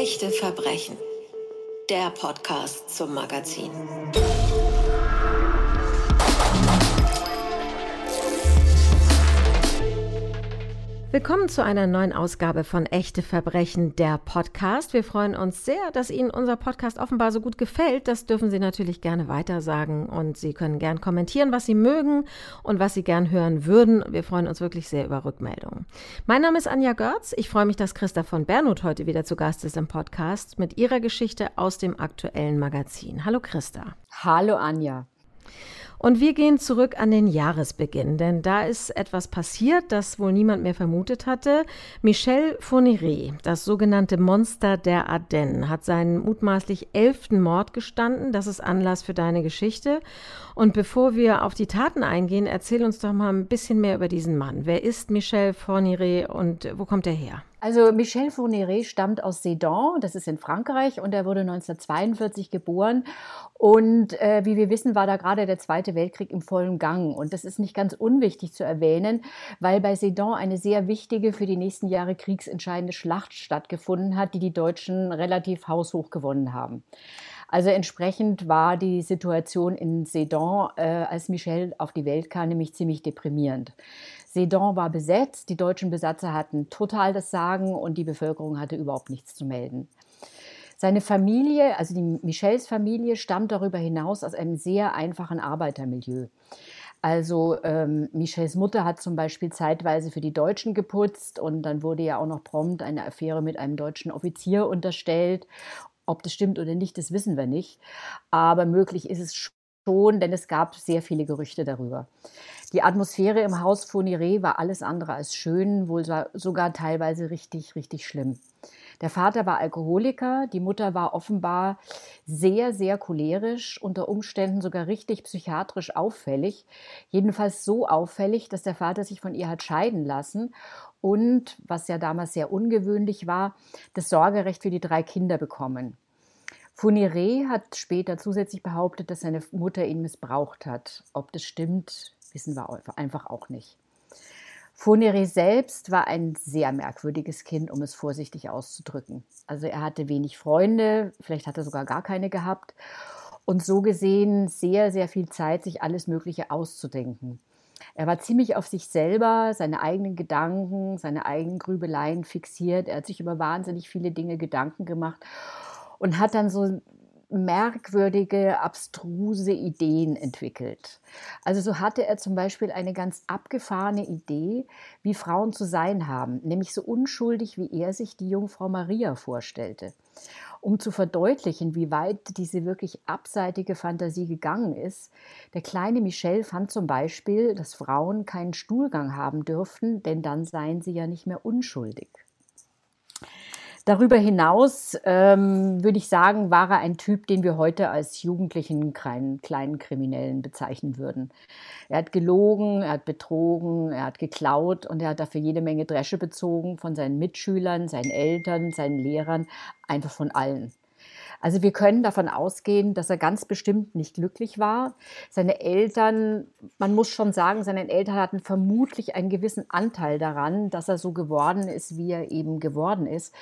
Echte Verbrechen. Der Podcast zum Magazin. Willkommen zu einer neuen Ausgabe von Echte Verbrechen, der Podcast. Wir freuen uns sehr, dass Ihnen unser Podcast offenbar so gut gefällt. Das dürfen Sie natürlich gerne weitersagen und Sie können gern kommentieren, was Sie mögen und was Sie gern hören würden. Wir freuen uns wirklich sehr über Rückmeldungen. Mein Name ist Anja Görz. Ich freue mich, dass Christa von Bernhut heute wieder zu Gast ist im Podcast mit ihrer Geschichte aus dem aktuellen Magazin. Hallo Christa. Hallo Anja. Und wir gehen zurück an den Jahresbeginn, denn da ist etwas passiert, das wohl niemand mehr vermutet hatte. Michel Fourniret, das sogenannte Monster der Ardennen, hat seinen mutmaßlich elften Mord gestanden. Das ist Anlass für deine Geschichte. Und bevor wir auf die Taten eingehen, erzähl uns doch mal ein bisschen mehr über diesen Mann. Wer ist Michel Fourniret und wo kommt er her? Also Michel Fourniret stammt aus Sedan, das ist in Frankreich, und er wurde 1942 geboren. Und äh, wie wir wissen, war da gerade der Zweite Weltkrieg im vollen Gang. Und das ist nicht ganz unwichtig zu erwähnen, weil bei Sedan eine sehr wichtige, für die nächsten Jahre kriegsentscheidende Schlacht stattgefunden hat, die die Deutschen relativ haushoch gewonnen haben. Also entsprechend war die Situation in Sedan, äh, als Michel auf die Welt kam, nämlich ziemlich deprimierend. Sedan war besetzt, die deutschen Besatzer hatten total das Sagen und die Bevölkerung hatte überhaupt nichts zu melden. Seine Familie, also die Michels Familie, stammt darüber hinaus aus einem sehr einfachen Arbeitermilieu. Also ähm, Michels Mutter hat zum Beispiel zeitweise für die Deutschen geputzt und dann wurde ja auch noch prompt eine Affäre mit einem deutschen Offizier unterstellt. Ob das stimmt oder nicht, das wissen wir nicht. Aber möglich ist es schon, denn es gab sehr viele Gerüchte darüber. Die Atmosphäre im Haus Fourniret war alles andere als schön, wohl sogar teilweise richtig, richtig schlimm. Der Vater war Alkoholiker, die Mutter war offenbar sehr, sehr cholerisch, unter Umständen sogar richtig psychiatrisch auffällig. Jedenfalls so auffällig, dass der Vater sich von ihr hat scheiden lassen und, was ja damals sehr ungewöhnlich war, das Sorgerecht für die drei Kinder bekommen. Fourniret hat später zusätzlich behauptet, dass seine Mutter ihn missbraucht hat. Ob das stimmt, wissen wir einfach auch nicht. Fourniret selbst war ein sehr merkwürdiges Kind, um es vorsichtig auszudrücken. Also er hatte wenig Freunde, vielleicht hat er sogar gar keine gehabt und so gesehen sehr, sehr viel Zeit, sich alles Mögliche auszudenken. Er war ziemlich auf sich selber, seine eigenen Gedanken, seine eigenen Grübeleien fixiert. Er hat sich über wahnsinnig viele Dinge Gedanken gemacht und hat dann so merkwürdige, abstruse Ideen entwickelt. Also so hatte er zum Beispiel eine ganz abgefahrene Idee, wie Frauen zu sein haben, nämlich so unschuldig, wie er sich die Jungfrau Maria vorstellte. Um zu verdeutlichen, wie weit diese wirklich abseitige Fantasie gegangen ist, der kleine Michel fand zum Beispiel, dass Frauen keinen Stuhlgang haben dürften, denn dann seien sie ja nicht mehr unschuldig. Darüber hinaus ähm, würde ich sagen, war er ein Typ, den wir heute als jugendlichen kleinen, kleinen Kriminellen bezeichnen würden. Er hat gelogen, er hat betrogen, er hat geklaut und er hat dafür jede Menge Dresche bezogen von seinen Mitschülern, seinen Eltern, seinen Lehrern, einfach von allen. Also wir können davon ausgehen, dass er ganz bestimmt nicht glücklich war. Seine Eltern, man muss schon sagen, seine Eltern hatten vermutlich einen gewissen Anteil daran, dass er so geworden ist, wie er eben geworden ist.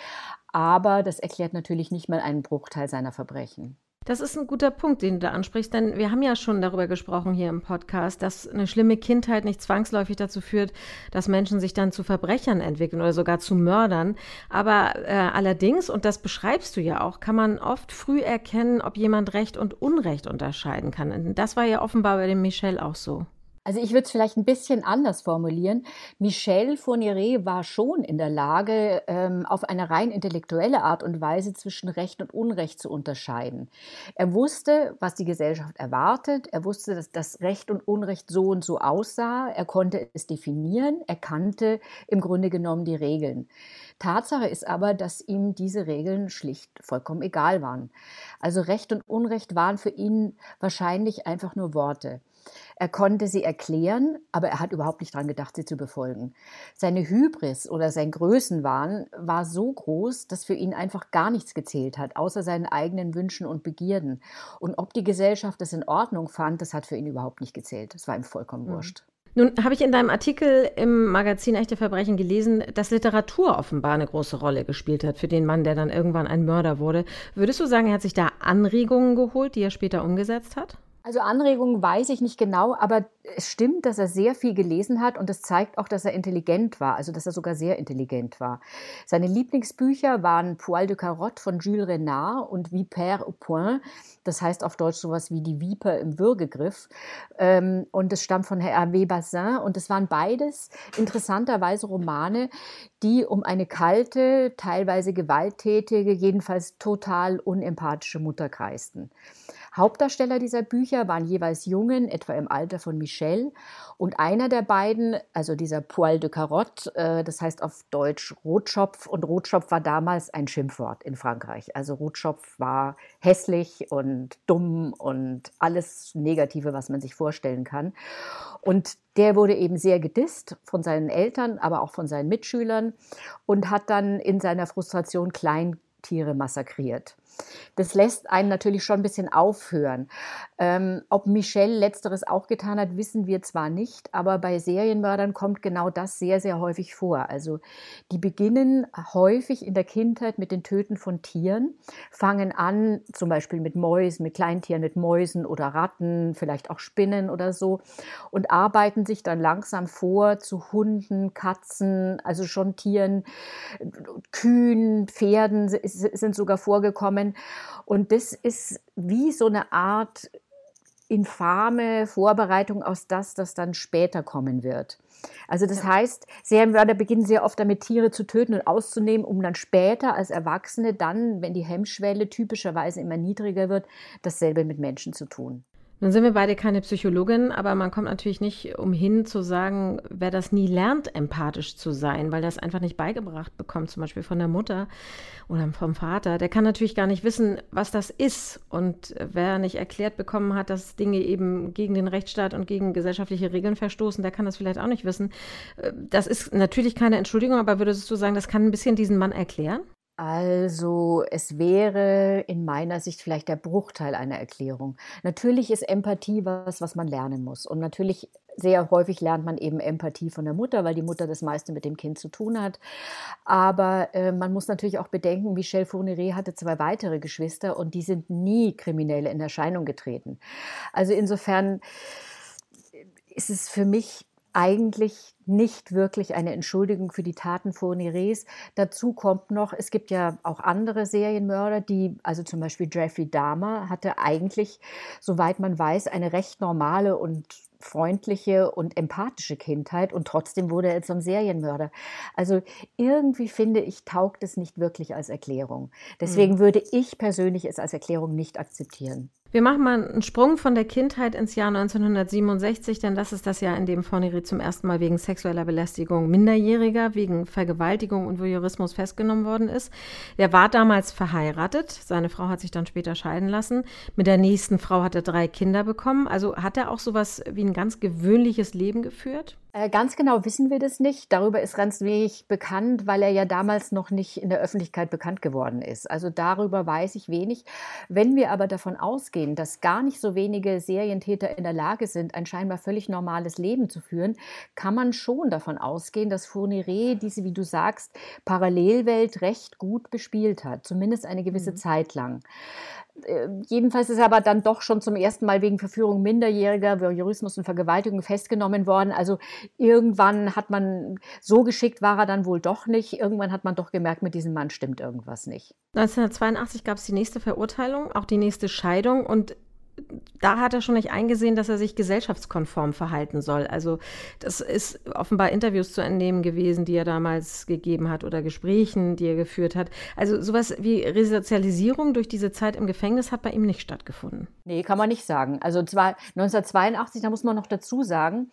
Aber das erklärt natürlich nicht mal einen Bruchteil seiner Verbrechen. Das ist ein guter Punkt, den du da ansprichst, denn wir haben ja schon darüber gesprochen hier im Podcast, dass eine schlimme Kindheit nicht zwangsläufig dazu führt, dass Menschen sich dann zu Verbrechern entwickeln oder sogar zu Mördern. Aber äh, allerdings, und das beschreibst du ja auch, kann man oft früh erkennen, ob jemand Recht und Unrecht unterscheiden kann. Und das war ja offenbar bei dem Michel auch so. Also ich würde es vielleicht ein bisschen anders formulieren. Michel Fourniret war schon in der Lage, ähm, auf eine rein intellektuelle Art und Weise zwischen Recht und Unrecht zu unterscheiden. Er wusste, was die Gesellschaft erwartet. Er wusste, dass das Recht und Unrecht so und so aussah. Er konnte es definieren. Er kannte im Grunde genommen die Regeln. Tatsache ist aber, dass ihm diese Regeln schlicht vollkommen egal waren. Also Recht und Unrecht waren für ihn wahrscheinlich einfach nur Worte. Er konnte sie erklären, aber er hat überhaupt nicht daran gedacht, sie zu befolgen. Seine Hybris oder sein Größenwahn war so groß, dass für ihn einfach gar nichts gezählt hat, außer seinen eigenen Wünschen und Begierden. Und ob die Gesellschaft das in Ordnung fand, das hat für ihn überhaupt nicht gezählt. Das war ihm vollkommen mhm. wurscht. Nun habe ich in deinem Artikel im Magazin Echte Verbrechen gelesen, dass Literatur offenbar eine große Rolle gespielt hat für den Mann, der dann irgendwann ein Mörder wurde. Würdest du sagen, er hat sich da Anregungen geholt, die er später umgesetzt hat? Also Anregungen weiß ich nicht genau, aber es stimmt, dass er sehr viel gelesen hat und es zeigt auch, dass er intelligent war, also dass er sogar sehr intelligent war. Seine Lieblingsbücher waren Poil de Carotte von Jules Renard und Vipère au Point, das heißt auf Deutsch sowas wie die Viper im Würgegriff. Ähm, und es stammt von Hervé Bazin und es waren beides interessanterweise Romane, die um eine kalte, teilweise gewalttätige, jedenfalls total unempathische Mutter kreisten. Hauptdarsteller dieser Bücher waren jeweils Jungen, etwa im Alter von Michel. Und einer der beiden, also dieser Poil de Carotte, äh, das heißt auf Deutsch Rotschopf. Und Rotschopf war damals ein Schimpfwort in Frankreich. Also Rotschopf war hässlich und dumm und alles Negative, was man sich vorstellen kann. Und der wurde eben sehr gedisst von seinen Eltern, aber auch von seinen Mitschülern und hat dann in seiner Frustration Kleintiere massakriert. Das lässt einen natürlich schon ein bisschen aufhören. Ähm, ob Michelle letzteres auch getan hat, wissen wir zwar nicht, aber bei Serienmördern kommt genau das sehr, sehr häufig vor. Also die beginnen häufig in der Kindheit mit den Töten von Tieren, fangen an zum Beispiel mit Mäusen, mit Kleintieren, mit Mäusen oder Ratten, vielleicht auch Spinnen oder so und arbeiten sich dann langsam vor zu Hunden, Katzen, also schon Tieren, Kühen, Pferden sind sogar vorgekommen. Und das ist wie so eine Art infame Vorbereitung aus das, das dann später kommen wird. Also das ja. heißt, Serienmörder beginnen sehr oft damit, Tiere zu töten und auszunehmen, um dann später als Erwachsene dann, wenn die Hemmschwelle typischerweise immer niedriger wird, dasselbe mit Menschen zu tun. Nun sind wir beide keine Psychologin, aber man kommt natürlich nicht umhin zu sagen, wer das nie lernt, empathisch zu sein, weil das einfach nicht beigebracht bekommt, zum Beispiel von der Mutter oder vom Vater, der kann natürlich gar nicht wissen, was das ist. Und wer nicht erklärt bekommen hat, dass Dinge eben gegen den Rechtsstaat und gegen gesellschaftliche Regeln verstoßen, der kann das vielleicht auch nicht wissen. Das ist natürlich keine Entschuldigung, aber würdest du sagen, das kann ein bisschen diesen Mann erklären? Also es wäre in meiner Sicht vielleicht der Bruchteil einer Erklärung. Natürlich ist Empathie was, was man lernen muss. Und natürlich sehr häufig lernt man eben Empathie von der Mutter, weil die Mutter das meiste mit dem Kind zu tun hat. Aber äh, man muss natürlich auch bedenken, Michel Fourniret hatte zwei weitere Geschwister und die sind nie kriminell in Erscheinung getreten. Also insofern ist es für mich eigentlich nicht wirklich eine Entschuldigung für die Taten Fourniers. Dazu kommt noch, es gibt ja auch andere Serienmörder, die, also zum Beispiel Jeffrey Dahmer, hatte eigentlich, soweit man weiß, eine recht normale und freundliche und empathische Kindheit und trotzdem wurde er zum Serienmörder. Also irgendwie finde ich, taugt es nicht wirklich als Erklärung. Deswegen mhm. würde ich persönlich es als Erklärung nicht akzeptieren. Wir machen mal einen Sprung von der Kindheit ins Jahr 1967, denn das ist das Jahr, in dem Fornery zum ersten Mal wegen sexueller Belästigung Minderjähriger, wegen Vergewaltigung und Voyeurismus festgenommen worden ist. Er war damals verheiratet. Seine Frau hat sich dann später scheiden lassen. Mit der nächsten Frau hat er drei Kinder bekommen. Also hat er auch sowas wie ein ganz gewöhnliches Leben geführt? Äh, ganz genau wissen wir das nicht. Darüber ist ganz wenig bekannt, weil er ja damals noch nicht in der Öffentlichkeit bekannt geworden ist. Also darüber weiß ich wenig. Wenn wir aber davon ausgehen, dass gar nicht so wenige Serientäter in der Lage sind, ein scheinbar völlig normales Leben zu führen, kann man schon davon ausgehen, dass Fourniret diese, wie du sagst, Parallelwelt recht gut bespielt hat, zumindest eine gewisse mhm. Zeit lang. Äh, jedenfalls ist er aber dann doch schon zum ersten Mal wegen Verführung Minderjähriger, Voyeurismus und Vergewaltigung festgenommen worden. Also irgendwann hat man, so geschickt war er dann wohl doch nicht. Irgendwann hat man doch gemerkt, mit diesem Mann stimmt irgendwas nicht. 1982 gab es die nächste Verurteilung, auch die nächste Scheidung und da hat er schon nicht eingesehen, dass er sich gesellschaftskonform verhalten soll. Also das ist offenbar Interviews zu entnehmen gewesen, die er damals gegeben hat oder Gesprächen, die er geführt hat. Also sowas wie Resozialisierung durch diese Zeit im Gefängnis hat bei ihm nicht stattgefunden. Nee, kann man nicht sagen. Also zwar 1982, da muss man noch dazu sagen,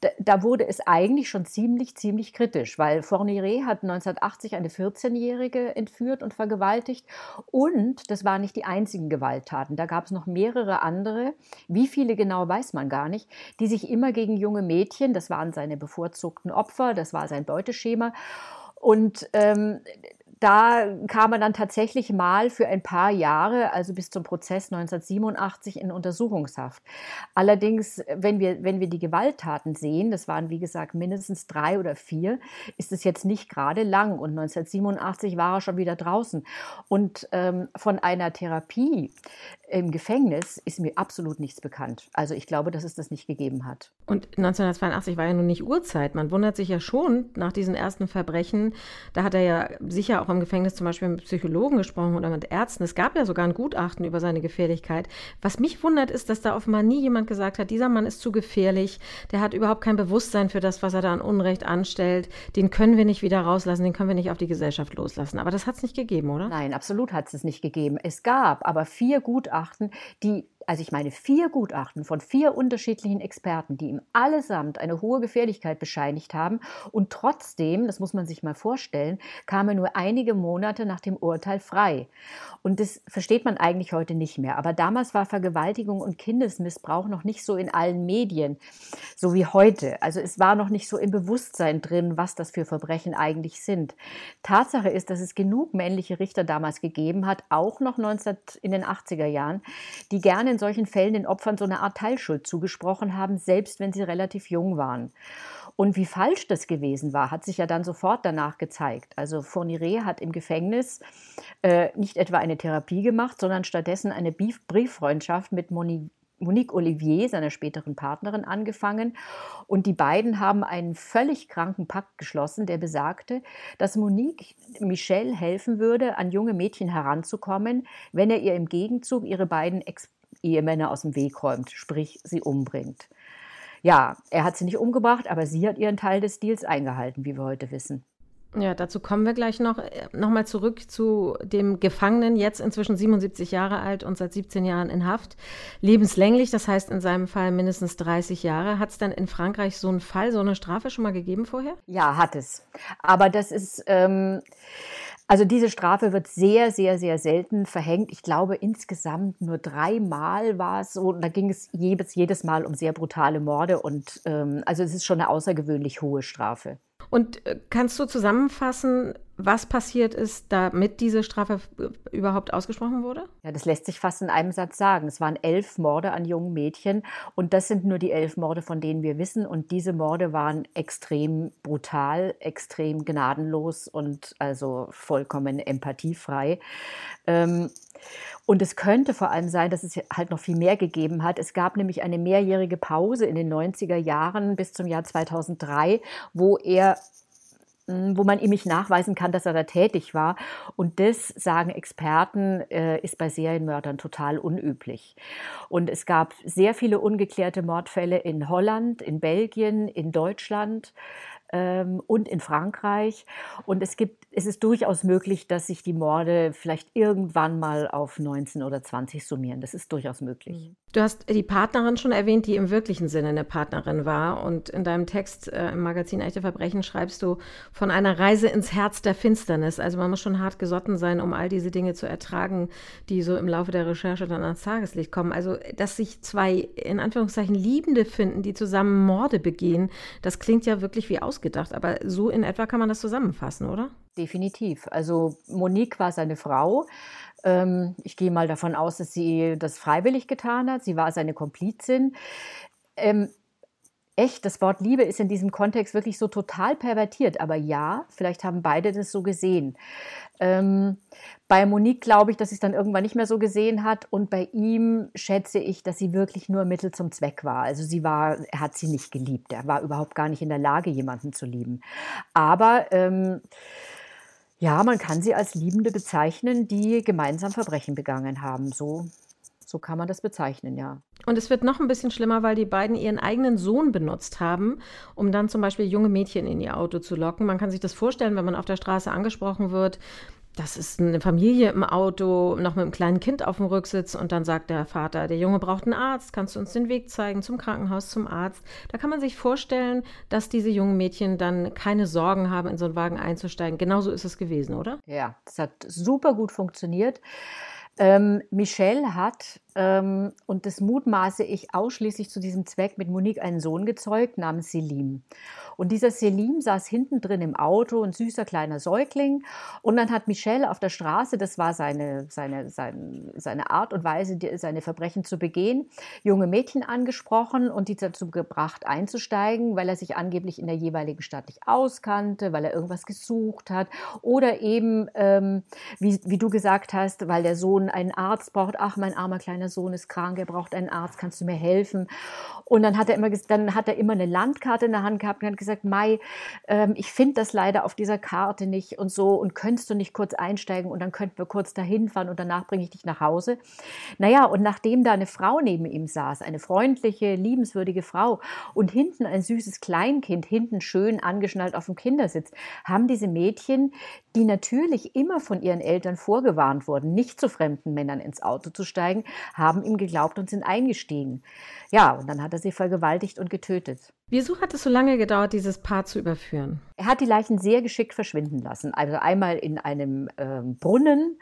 da, da wurde es eigentlich schon ziemlich, ziemlich kritisch, weil Fourniret hat 1980 eine 14-Jährige entführt und vergewaltigt und das waren nicht die einzigen Gewalttaten. Da gab es noch mehrere andere, wie viele genau weiß man gar nicht, die sich immer gegen junge Mädchen, das waren seine bevorzugten Opfer, das war sein Beuteschema. Und ähm, da kam er dann tatsächlich mal für ein paar Jahre, also bis zum Prozess 1987, in Untersuchungshaft. Allerdings, wenn wir, wenn wir die Gewalttaten sehen, das waren wie gesagt mindestens drei oder vier, ist es jetzt nicht gerade lang. Und 1987 war er schon wieder draußen. Und ähm, von einer Therapie im Gefängnis ist mir absolut nichts bekannt. Also ich glaube, dass es das nicht gegeben hat. Und 1982 war ja nun nicht Urzeit. Man wundert sich ja schon nach diesen ersten Verbrechen. Da hat er ja sicher auch im Gefängnis zum Beispiel mit Psychologen gesprochen oder mit Ärzten. Es gab ja sogar ein Gutachten über seine Gefährlichkeit. Was mich wundert, ist, dass da offenbar nie jemand gesagt hat, dieser Mann ist zu gefährlich. Der hat überhaupt kein Bewusstsein für das, was er da an Unrecht anstellt. Den können wir nicht wieder rauslassen, den können wir nicht auf die Gesellschaft loslassen. Aber das hat es nicht gegeben, oder? Nein, absolut hat es nicht gegeben. Es gab aber vier Gutachten, die also ich meine vier Gutachten von vier unterschiedlichen Experten, die ihm allesamt eine hohe Gefährlichkeit bescheinigt haben und trotzdem, das muss man sich mal vorstellen, kam er nur einige Monate nach dem Urteil frei. Und das versteht man eigentlich heute nicht mehr. Aber damals war Vergewaltigung und Kindesmissbrauch noch nicht so in allen Medien, so wie heute. Also es war noch nicht so im Bewusstsein drin, was das für Verbrechen eigentlich sind. Tatsache ist, dass es genug männliche Richter damals gegeben hat, auch noch 19 in den 80er Jahren, die gerne solchen Fällen den Opfern so eine Art Teilschuld zugesprochen haben, selbst wenn sie relativ jung waren. Und wie falsch das gewesen war, hat sich ja dann sofort danach gezeigt. Also Fourniret hat im Gefängnis äh, nicht etwa eine Therapie gemacht, sondern stattdessen eine Brieffreundschaft mit Monique Monique Olivier, seiner späteren Partnerin, angefangen. Und die beiden haben einen völlig kranken Pakt geschlossen, der besagte, dass Monique Michelle helfen würde, an junge Mädchen heranzukommen, wenn er ihr im Gegenzug ihre beiden Ex-Ehemänner aus dem Weg räumt, sprich sie umbringt. Ja, er hat sie nicht umgebracht, aber sie hat ihren Teil des Deals eingehalten, wie wir heute wissen. Ja, dazu kommen wir gleich noch. Äh, Nochmal zurück zu dem Gefangenen, jetzt inzwischen 77 Jahre alt und seit 17 Jahren in Haft. Lebenslänglich, das heißt in seinem Fall mindestens 30 Jahre. Hat es denn in Frankreich so einen Fall, so eine Strafe schon mal gegeben vorher? Ja, hat es. Aber das ist. Ähm also diese Strafe wird sehr, sehr, sehr selten verhängt. Ich glaube, insgesamt nur dreimal war es so. Und da ging es jedes, jedes Mal um sehr brutale Morde. Und ähm, also es ist schon eine außergewöhnlich hohe Strafe. Und äh, kannst du zusammenfassen, was passiert ist, damit diese Strafe überhaupt ausgesprochen wurde? Ja, das lässt sich fast in einem Satz sagen. Es waren elf Morde an jungen Mädchen und das sind nur die elf Morde, von denen wir wissen. Und diese Morde waren extrem brutal, extrem gnadenlos und also vollkommen empathiefrei. Ähm, und es könnte vor allem sein, dass es halt noch viel mehr gegeben hat. Es gab nämlich eine mehrjährige Pause in den 90er Jahren bis zum Jahr 2003, wo er wo man ihm nicht nachweisen kann, dass er da tätig war. Und das, sagen Experten, äh, ist bei Serienmördern total unüblich. Und es gab sehr viele ungeklärte Mordfälle in Holland, in Belgien, in Deutschland ähm, und in Frankreich. Und es gibt, es ist durchaus möglich, dass sich die Morde vielleicht irgendwann mal auf 19 oder 20 summieren. Das ist durchaus möglich. Du hast die Partnerin schon erwähnt, die im wirklichen Sinne eine Partnerin war. Und in deinem Text äh, im Magazin Echte Verbrechen schreibst du von einer Reise ins Herz der Finsternis. Also man muss schon hart gesotten sein, um all diese Dinge zu ertragen, die so im Laufe der Recherche dann ans Tageslicht kommen. Also, dass sich zwei in Anführungszeichen Liebende finden, die zusammen Morde begehen, das klingt ja wirklich wie ausgedacht. Aber so in etwa kann man das zusammenfassen, oder? Definitiv. Also Monique war seine Frau. Ähm, ich gehe mal davon aus, dass sie das freiwillig getan hat. Sie war seine Komplizin. Ähm, echt, das Wort Liebe ist in diesem Kontext wirklich so total pervertiert. Aber ja, vielleicht haben beide das so gesehen. Ähm, bei Monique glaube ich, dass sie es dann irgendwann nicht mehr so gesehen hat. Und bei ihm schätze ich, dass sie wirklich nur Mittel zum Zweck war. Also sie war, er hat sie nicht geliebt. Er war überhaupt gar nicht in der Lage, jemanden zu lieben. Aber ähm, ja, man kann sie als Liebende bezeichnen, die gemeinsam Verbrechen begangen haben. So, so kann man das bezeichnen, ja. Und es wird noch ein bisschen schlimmer, weil die beiden ihren eigenen Sohn benutzt haben, um dann zum Beispiel junge Mädchen in ihr Auto zu locken. Man kann sich das vorstellen, wenn man auf der Straße angesprochen wird das ist eine Familie im Auto, noch mit einem kleinen Kind auf dem Rücksitz und dann sagt der Vater, der Junge braucht einen Arzt, kannst du uns den Weg zeigen zum Krankenhaus, zum Arzt. Da kann man sich vorstellen, dass diese jungen Mädchen dann keine Sorgen haben, in so einen Wagen einzusteigen. Genauso ist es gewesen, oder? Ja, das hat super gut funktioniert. Ähm, Michelle hat, ähm, und das mutmaße ich ausschließlich zu diesem Zweck, mit Monique einen Sohn gezeugt namens Selim. Und dieser Selim saß hinten drin im Auto, ein süßer kleiner Säugling. Und dann hat Michelle auf der Straße, das war seine, seine, seine, seine Art und Weise, seine Verbrechen zu begehen, junge Mädchen angesprochen und die dazu gebracht einzusteigen, weil er sich angeblich in der jeweiligen Stadt nicht auskannte, weil er irgendwas gesucht hat oder eben, ähm, wie, wie du gesagt hast, weil der Sohn einen Arzt braucht. Ach, mein armer kleiner Sohn ist krank, er braucht einen Arzt, kannst du mir helfen? Und dann hat er immer, dann hat er immer eine Landkarte in der Hand gehabt und hat gesagt, gesagt, Mai, ähm, ich finde das leider auf dieser Karte nicht und so und könntest du nicht kurz einsteigen und dann könnten wir kurz dahin fahren und danach bringe ich dich nach Hause. Naja, und nachdem da eine Frau neben ihm saß, eine freundliche, liebenswürdige Frau und hinten ein süßes Kleinkind, hinten schön angeschnallt auf dem Kindersitz, haben diese Mädchen, die natürlich immer von ihren Eltern vorgewarnt wurden, nicht zu fremden Männern ins Auto zu steigen, haben ihm geglaubt und sind eingestiegen. Ja, und dann hat er sie vergewaltigt und getötet. Wieso hat es so lange gedauert, dieses Paar zu überführen? Er hat die Leichen sehr geschickt verschwinden lassen. Also einmal in einem ähm, Brunnen,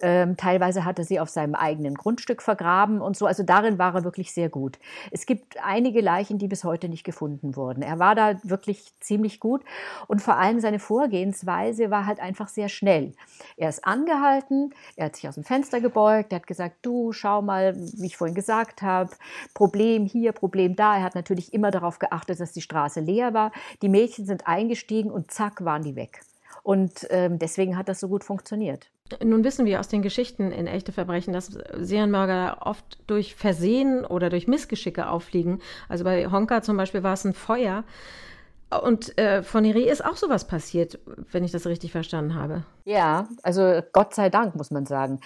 ähm, teilweise hat er sie auf seinem eigenen Grundstück vergraben und so. Also darin war er wirklich sehr gut. Es gibt einige Leichen, die bis heute nicht gefunden wurden. Er war da wirklich ziemlich gut und vor allem seine Vorgehensweise war halt einfach sehr schnell. Er ist angehalten, er hat sich aus dem Fenster gebeugt, er hat gesagt, du schau mal, wie ich vorhin gesagt habe, Problem hier, Problem da. Er hat natürlich immer darauf geachtet, beobachtet, dass die Straße leer war. Die Mädchen sind eingestiegen und zack waren die weg. Und ähm, deswegen hat das so gut funktioniert. Nun wissen wir aus den Geschichten in echte Verbrechen, dass Serienmörder oft durch Versehen oder durch Missgeschicke auffliegen. Also bei Honka zum Beispiel war es ein Feuer. Und äh, von Neri ist auch sowas passiert, wenn ich das richtig verstanden habe. Ja, also Gott sei Dank, muss man sagen.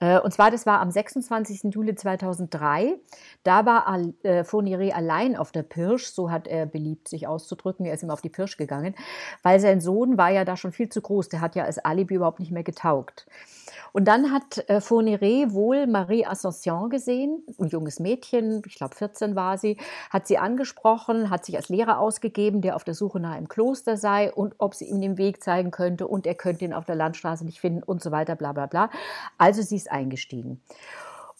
Äh, und zwar, das war am 26. Juli 2003. Da war äh, Fournier allein auf der Pirsch, so hat er beliebt, sich auszudrücken. Er ist immer auf die Pirsch gegangen, weil sein Sohn war ja da schon viel zu groß. Der hat ja als Alibi überhaupt nicht mehr getaugt. Und dann hat äh, Fourniret wohl Marie Ascension gesehen, ein junges Mädchen, ich glaube 14 war sie, hat sie angesprochen, hat sich als Lehrer ausgegeben, der auf der Suche nach einem Kloster sei und ob sie ihm den Weg zeigen könnte und er könnte ihn auf der Landstraße nicht finden und so weiter, bla bla bla. Also sie ist eingestiegen.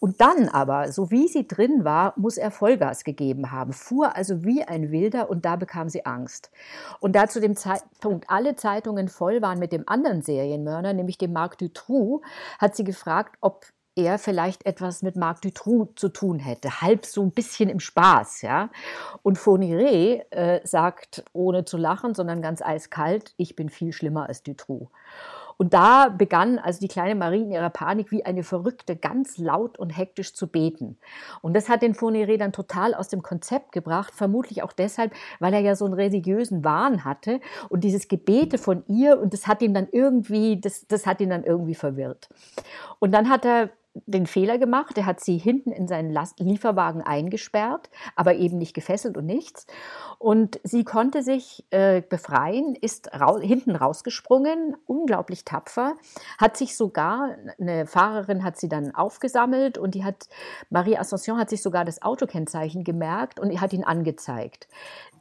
Und dann aber, so wie sie drin war, muss er Vollgas gegeben haben, fuhr also wie ein Wilder und da bekam sie Angst. Und da zu dem Zeitpunkt alle Zeitungen voll waren mit dem anderen Serienmörder, nämlich dem Marc Dutroux, hat sie gefragt, ob er vielleicht etwas mit Marc Dutroux zu tun hätte, halb so ein bisschen im Spaß, ja. Und Fourniret äh, sagt, ohne zu lachen, sondern ganz eiskalt, ich bin viel schlimmer als Dutroux. Und da begann also die kleine Marie in ihrer Panik wie eine Verrückte ganz laut und hektisch zu beten. Und das hat den Fournier dann total aus dem Konzept gebracht, vermutlich auch deshalb, weil er ja so einen religiösen Wahn hatte und dieses Gebete von ihr und das hat ihn dann irgendwie, das, das hat ihn dann irgendwie verwirrt. Und dann hat er den Fehler gemacht. Er hat sie hinten in seinen Lieferwagen eingesperrt, aber eben nicht gefesselt und nichts. Und sie konnte sich äh, befreien, ist ra hinten rausgesprungen, unglaublich tapfer, hat sich sogar, eine Fahrerin hat sie dann aufgesammelt und die hat, Marie Ascension hat sich sogar das Autokennzeichen gemerkt und hat ihn angezeigt.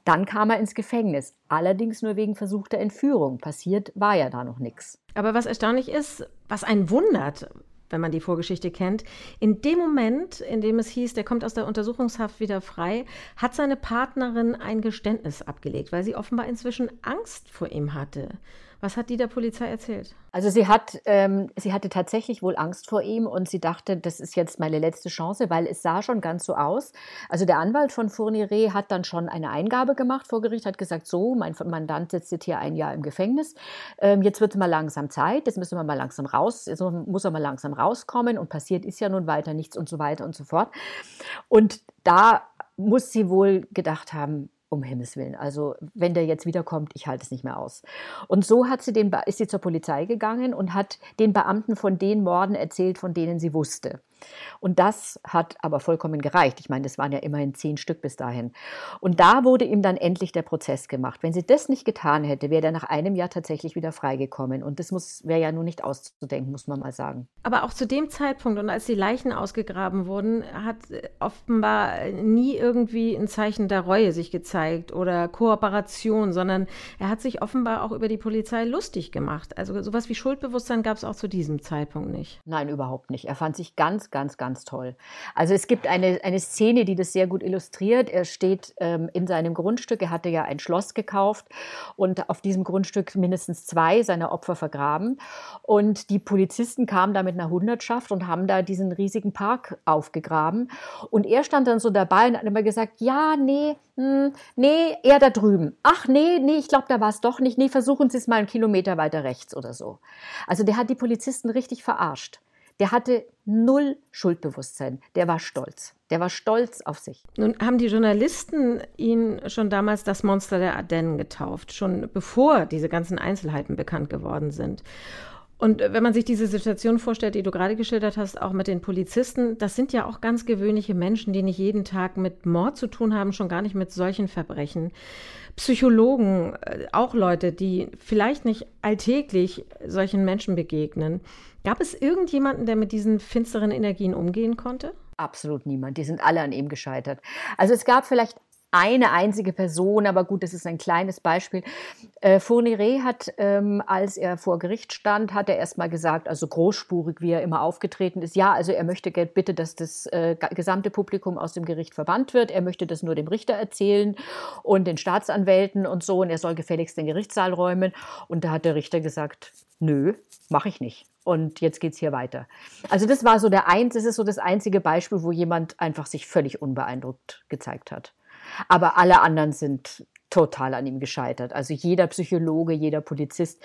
Dann kam er ins Gefängnis, allerdings nur wegen versuchter Entführung. Passiert war ja da noch nichts. Aber was erstaunlich ist, was einen wundert, wenn man die Vorgeschichte kennt. In dem Moment, in dem es hieß, der kommt aus der Untersuchungshaft wieder frei, hat seine Partnerin ein Geständnis abgelegt, weil sie offenbar inzwischen Angst vor ihm hatte. Was hat die der Polizei erzählt? Also sie hat, ähm, sie hatte tatsächlich wohl Angst vor ihm und sie dachte, das ist jetzt meine letzte Chance, weil es sah schon ganz so aus. Also der Anwalt von Fourniret hat dann schon eine Eingabe gemacht vor Gericht, hat gesagt, so, mein Mandant sitzt jetzt hier ein Jahr im Gefängnis, ähm, jetzt wird es mal langsam Zeit, jetzt müssen wir mal langsam raus, jetzt muss er mal langsam rauskommen und passiert ist ja nun weiter nichts und so weiter und so fort. Und da muss sie wohl gedacht haben, um Himmels Willen. Also, wenn der jetzt wiederkommt, ich halte es nicht mehr aus. Und so hat sie den, ist sie zur Polizei gegangen und hat den Beamten von den Morden erzählt, von denen sie wusste. Und das hat aber vollkommen gereicht. Ich meine, das waren ja immerhin zehn Stück bis dahin. Und da wurde ihm dann endlich der Prozess gemacht. Wenn sie das nicht getan hätte, wäre er nach einem Jahr tatsächlich wieder freigekommen. Und das wäre ja nun nicht auszudenken, muss man mal sagen. Aber auch zu dem Zeitpunkt und als die Leichen ausgegraben wurden, hat offenbar nie irgendwie ein Zeichen der Reue sich gezeigt oder Kooperation, sondern er hat sich offenbar auch über die Polizei lustig gemacht. Also sowas wie Schuldbewusstsein gab es auch zu diesem Zeitpunkt nicht. Nein, überhaupt nicht. Er fand sich ganz, ganz, ganz toll. Also es gibt eine, eine Szene, die das sehr gut illustriert. Er steht ähm, in seinem Grundstück, er hatte ja ein Schloss gekauft und auf diesem Grundstück mindestens zwei seiner Opfer vergraben. Und die Polizisten kamen da mit einer Hundertschaft und haben da diesen riesigen Park aufgegraben. Und er stand dann so dabei und hat immer gesagt, ja, nee, hm, nee, eher da drüben. Ach nee, nee, ich glaube, da war es doch nicht. Nee, versuchen Sie es mal einen Kilometer weiter rechts oder so. Also der hat die Polizisten richtig verarscht. Der hatte null Schuldbewusstsein. Der war stolz. Der war stolz auf sich. Nun haben die Journalisten ihn schon damals das Monster der Ardennen getauft, schon bevor diese ganzen Einzelheiten bekannt geworden sind. Und wenn man sich diese Situation vorstellt, die du gerade geschildert hast, auch mit den Polizisten, das sind ja auch ganz gewöhnliche Menschen, die nicht jeden Tag mit Mord zu tun haben, schon gar nicht mit solchen Verbrechen. Psychologen, äh, auch Leute, die vielleicht nicht alltäglich solchen Menschen begegnen. Gab es irgendjemanden, der mit diesen finsteren Energien umgehen konnte? Absolut niemand. Die sind alle an ihm gescheitert. Also es gab vielleicht eine einzige Person, aber gut, das ist ein kleines Beispiel. Äh, Fourniret hat, ähm, als er vor Gericht stand, hat er erstmal gesagt, also großspurig, wie er immer aufgetreten ist, ja, also er möchte bitte, dass das äh, gesamte Publikum aus dem Gericht verbannt wird. Er möchte das nur dem Richter erzählen und den Staatsanwälten und so und er soll gefälligst den Gerichtssaal räumen. Und da hat der Richter gesagt, nö, mache ich nicht. Und jetzt geht es hier weiter. Also das war so der eins, das ist so das einzige Beispiel, wo jemand einfach sich völlig unbeeindruckt gezeigt hat. Aber alle anderen sind total an ihm gescheitert. Also jeder Psychologe, jeder Polizist.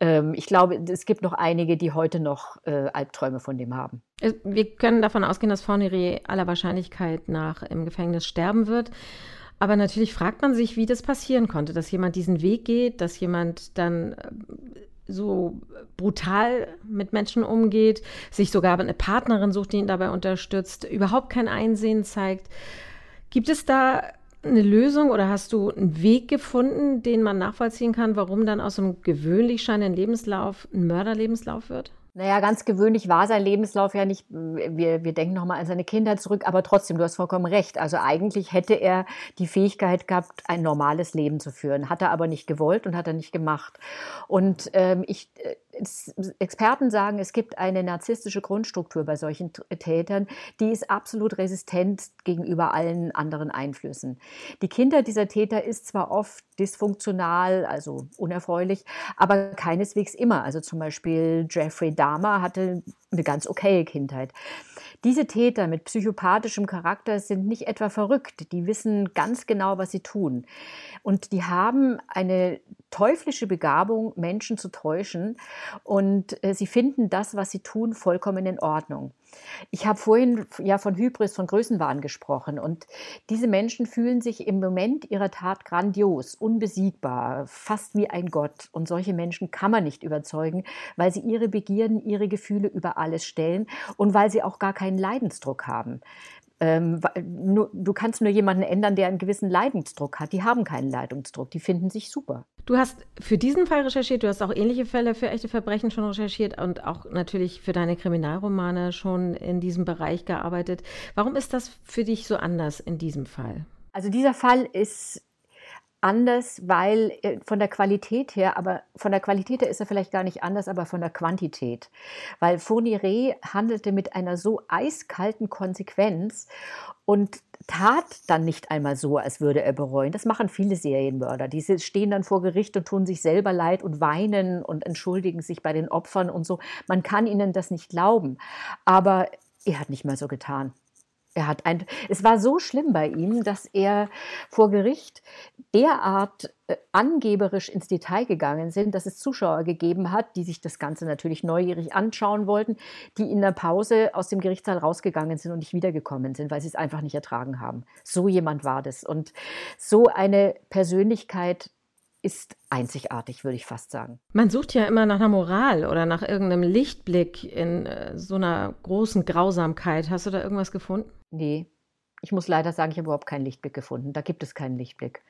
Ähm, ich glaube, es gibt noch einige, die heute noch äh, Albträume von dem haben. Wir können davon ausgehen, dass Fournier aller Wahrscheinlichkeit nach im Gefängnis sterben wird. Aber natürlich fragt man sich, wie das passieren konnte, dass jemand diesen Weg geht, dass jemand dann äh, so brutal mit Menschen umgeht, sich sogar eine Partnerin sucht, die ihn dabei unterstützt, überhaupt kein Einsehen zeigt. Gibt es da eine Lösung oder hast du einen Weg gefunden, den man nachvollziehen kann, warum dann aus einem gewöhnlich scheinenden Lebenslauf ein Mörderlebenslauf wird? Naja, ganz gewöhnlich war sein Lebenslauf ja nicht. Wir, wir denken nochmal an seine Kindheit zurück, aber trotzdem, du hast vollkommen recht. Also eigentlich hätte er die Fähigkeit gehabt, ein normales Leben zu führen. Hat er aber nicht gewollt und hat er nicht gemacht. Und ähm, ich, äh, Experten sagen, es gibt eine narzisstische Grundstruktur bei solchen Tätern, die ist absolut resistent gegenüber allen anderen Einflüssen. Die Kindheit dieser Täter ist zwar oft dysfunktional, also unerfreulich, aber keineswegs immer. Also zum Beispiel Jeffrey Dahmer hatte eine ganz okaye Kindheit. Diese Täter mit psychopathischem Charakter sind nicht etwa verrückt, die wissen ganz genau, was sie tun. Und die haben eine teuflische Begabung, Menschen zu täuschen. Und äh, sie finden das, was sie tun, vollkommen in Ordnung. Ich habe vorhin ja von Hybris, von Größenwahn gesprochen. Und diese Menschen fühlen sich im Moment ihrer Tat grandios, unbesiegbar, fast wie ein Gott. Und solche Menschen kann man nicht überzeugen, weil sie ihre Begierden, ihre Gefühle über alles stellen und weil sie auch gar keinen Leidensdruck haben. Ähm, du kannst nur jemanden ändern, der einen gewissen Leidensdruck hat. Die haben keinen Leidensdruck, die finden sich super. Du hast für diesen Fall recherchiert, du hast auch ähnliche Fälle für echte Verbrechen schon recherchiert und auch natürlich für deine Kriminalromane schon in diesem Bereich gearbeitet. Warum ist das für dich so anders in diesem Fall? Also dieser Fall ist anders, weil äh, von der Qualität her, aber von der Qualität her ist er vielleicht gar nicht anders, aber von der Quantität. Weil Fournier handelte mit einer so eiskalten Konsequenz und tat dann nicht einmal so, als würde er bereuen. Das machen viele Serienmörder. Die stehen dann vor Gericht und tun sich selber leid und weinen und entschuldigen sich bei den Opfern und so. Man kann ihnen das nicht glauben. Aber er hat nicht mal so getan. Er hat ein, es war so schlimm bei ihm, dass er vor Gericht derart äh, angeberisch ins Detail gegangen sind, dass es Zuschauer gegeben hat, die sich das Ganze natürlich neugierig anschauen wollten, die in der Pause aus dem Gerichtssaal rausgegangen sind und nicht wiedergekommen sind, weil sie es einfach nicht ertragen haben. So jemand war das. Und so eine Persönlichkeit ist einzigartig, würde ich fast sagen. Man sucht ja immer nach einer Moral oder nach irgendeinem Lichtblick in äh, so einer großen Grausamkeit. Hast du da irgendwas gefunden? Nee, ich muss leider sagen, ich habe überhaupt keinen Lichtblick gefunden. Da gibt es keinen Lichtblick.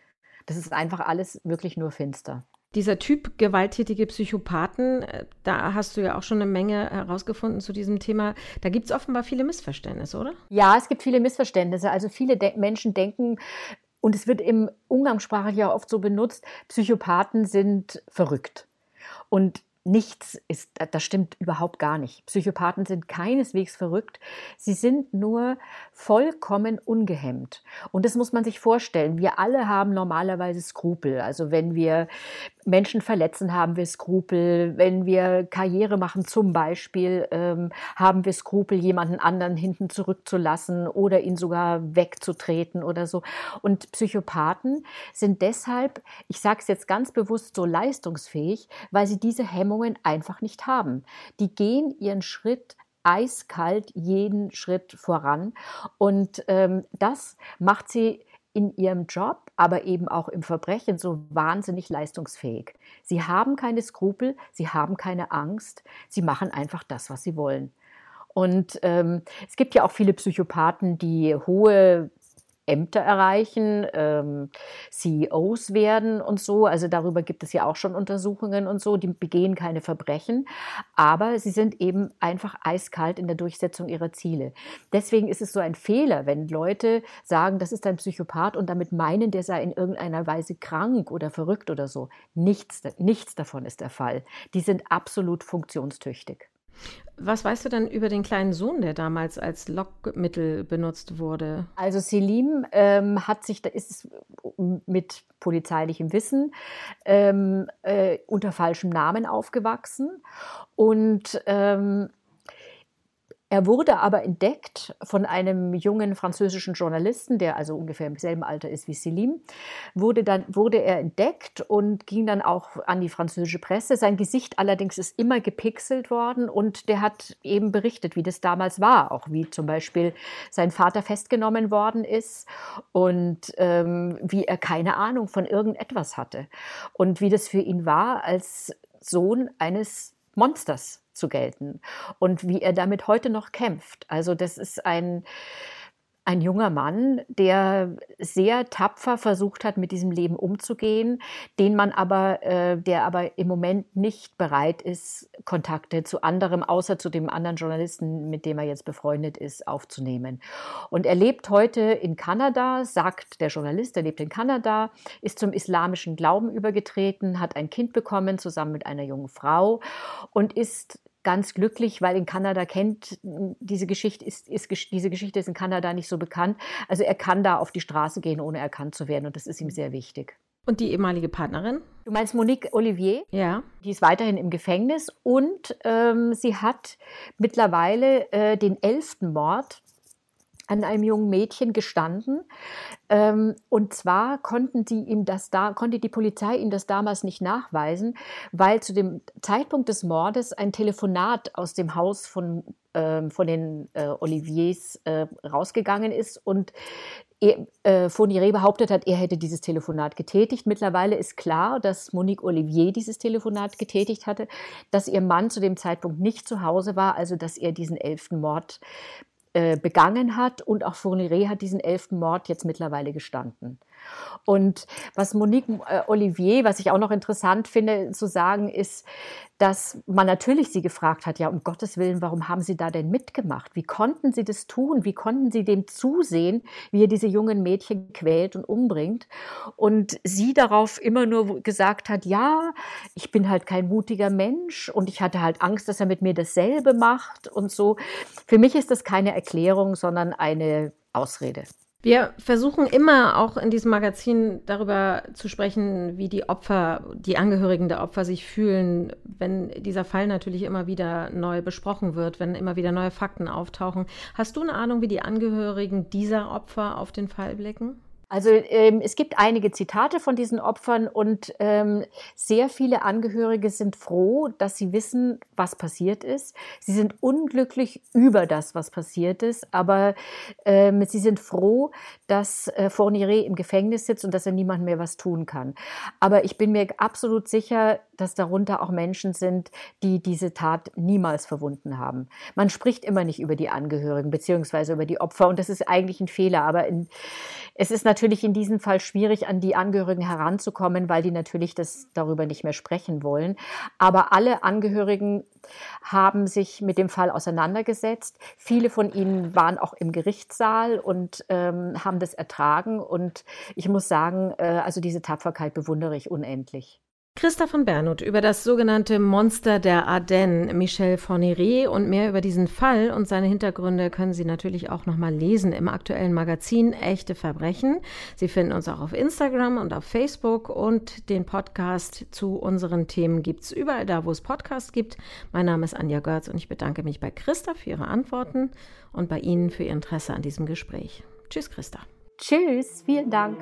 Das ist einfach alles wirklich nur finster. Dieser Typ gewalttätige Psychopathen, äh, da hast du ja auch schon eine Menge herausgefunden zu diesem Thema. Da gibt es offenbar viele Missverständnisse, oder? Ja, es gibt viele Missverständnisse. Also viele De Menschen denken, und es wird im Umgangssprachlich ja oft so benutzt, Psychopathen sind verrückt. Und nichts ist, das stimmt überhaupt gar nicht. Psychopathen sind keineswegs verrückt. Sie sind nur vollkommen ungehemmt. Und das muss man sich vorstellen. Wir alle haben normalerweise Skrupel. Also wenn wir Menschen verletzen, haben wir Skrupel. Wenn wir Karriere machen, zum Beispiel, ähm, haben wir Skrupel, jemanden anderen hinten zurückzulassen oder ihn sogar wegzutreten oder so. Und Psychopathen sind deshalb, ich sage es jetzt ganz bewusst, so leistungsfähig, weil sie diese Hemmungen einfach nicht haben. Die gehen ihren Schritt eiskalt jeden Schritt voran. Und ähm, das macht sie in ihrem Job, aber eben auch im Verbrechen so wahnsinnig leistungsfähig. Sie haben keine Skrupel, sie haben keine Angst, sie machen einfach das, was sie wollen. Und ähm, es gibt ja auch viele Psychopathen, die hohe Ämter erreichen, ähm, CEOs werden und so. Also darüber gibt es ja auch schon Untersuchungen und so. Die begehen keine Verbrechen, aber sie sind eben einfach eiskalt in der Durchsetzung ihrer Ziele. Deswegen ist es so ein Fehler, wenn Leute sagen, das ist ein Psychopath und damit meinen, der sei in irgendeiner Weise krank oder verrückt oder so. Nichts, nichts davon ist der Fall. Die sind absolut funktionstüchtig. Was weißt du denn über den kleinen Sohn, der damals als Lockmittel benutzt wurde? Also Selim ähm, hat sich, da ist mit polizeilichem Wissen ähm, äh, unter falschem Namen aufgewachsen und ähm, er wurde aber entdeckt von einem jungen französischen Journalisten, der also ungefähr im selben Alter ist wie Selim. Wurde dann wurde er entdeckt und ging dann auch an die französische Presse. Sein Gesicht allerdings ist immer gepixelt worden und der hat eben berichtet, wie das damals war, auch wie zum Beispiel sein Vater festgenommen worden ist und ähm, wie er keine Ahnung von irgendetwas hatte und wie das für ihn war als Sohn eines Monsters zu gelten und wie er damit heute noch kämpft. Also das ist ein, ein junger Mann, der sehr tapfer versucht hat, mit diesem Leben umzugehen, den man aber, äh, der aber im Moment nicht bereit ist, Kontakte zu anderem, außer zu dem anderen Journalisten, mit dem er jetzt befreundet ist, aufzunehmen. Und er lebt heute in Kanada, sagt der Journalist, er lebt in Kanada, ist zum islamischen Glauben übergetreten, hat ein Kind bekommen zusammen mit einer jungen Frau und ist ganz glücklich, weil in Kanada kennt diese Geschichte ist, ist diese Geschichte ist in Kanada nicht so bekannt. Also er kann da auf die Straße gehen, ohne erkannt zu werden und das ist ihm sehr wichtig. Und die ehemalige Partnerin? Du meinst Monique Olivier? Ja. Die ist weiterhin im Gefängnis und ähm, sie hat mittlerweile äh, den elften Mord an einem jungen Mädchen gestanden. Ähm, und zwar konnten sie ihm das da, konnte die Polizei ihm das damals nicht nachweisen, weil zu dem Zeitpunkt des Mordes ein Telefonat aus dem Haus von, ähm, von den äh, Oliviers äh, rausgegangen ist und er, äh, Fonire behauptet hat, er hätte dieses Telefonat getätigt. Mittlerweile ist klar, dass Monique Olivier dieses Telefonat getätigt hatte, dass ihr Mann zu dem Zeitpunkt nicht zu Hause war, also dass er diesen elften Mord äh, begangen hat und auch Fourniret hat diesen elften Mord jetzt mittlerweile gestanden. Und was Monique äh, Olivier, was ich auch noch interessant finde zu sagen, ist, dass man natürlich sie gefragt hat, ja, um Gottes Willen, warum haben Sie da denn mitgemacht? Wie konnten Sie das tun? Wie konnten Sie dem zusehen, wie er diese jungen Mädchen quält und umbringt? Und sie darauf immer nur gesagt hat, ja, ich bin halt kein mutiger Mensch und ich hatte halt Angst, dass er mit mir dasselbe macht und so. Für mich ist das keine Erklärung, sondern eine Ausrede. Wir versuchen immer auch in diesem Magazin darüber zu sprechen, wie die Opfer, die Angehörigen der Opfer sich fühlen, wenn dieser Fall natürlich immer wieder neu besprochen wird, wenn immer wieder neue Fakten auftauchen. Hast du eine Ahnung, wie die Angehörigen dieser Opfer auf den Fall blicken? Also ähm, es gibt einige Zitate von diesen Opfern und ähm, sehr viele Angehörige sind froh, dass sie wissen, was passiert ist. Sie sind unglücklich über das, was passiert ist, aber ähm, sie sind froh, dass äh, Fournier im Gefängnis sitzt und dass er niemand mehr was tun kann. Aber ich bin mir absolut sicher, dass darunter auch Menschen sind, die diese Tat niemals verwunden haben. Man spricht immer nicht über die Angehörigen beziehungsweise über die Opfer und das ist eigentlich ein Fehler. Aber in, es ist natürlich in diesem Fall schwierig, an die Angehörigen heranzukommen, weil die natürlich das darüber nicht mehr sprechen wollen. Aber alle Angehörigen haben sich mit dem Fall auseinandergesetzt. Viele von ihnen waren auch im Gerichtssaal und ähm, haben das ertragen. Und ich muss sagen, äh, also diese Tapferkeit bewundere ich unendlich. Christa von Bernhut über das sogenannte Monster der Ardennes, Michel Fourniret und mehr über diesen Fall und seine Hintergründe können Sie natürlich auch nochmal lesen im aktuellen Magazin Echte Verbrechen. Sie finden uns auch auf Instagram und auf Facebook und den Podcast zu unseren Themen gibt es überall da, wo es Podcasts gibt. Mein Name ist Anja Görz und ich bedanke mich bei Christa für ihre Antworten und bei Ihnen für Ihr Interesse an diesem Gespräch. Tschüss, Christa. Tschüss, vielen Dank.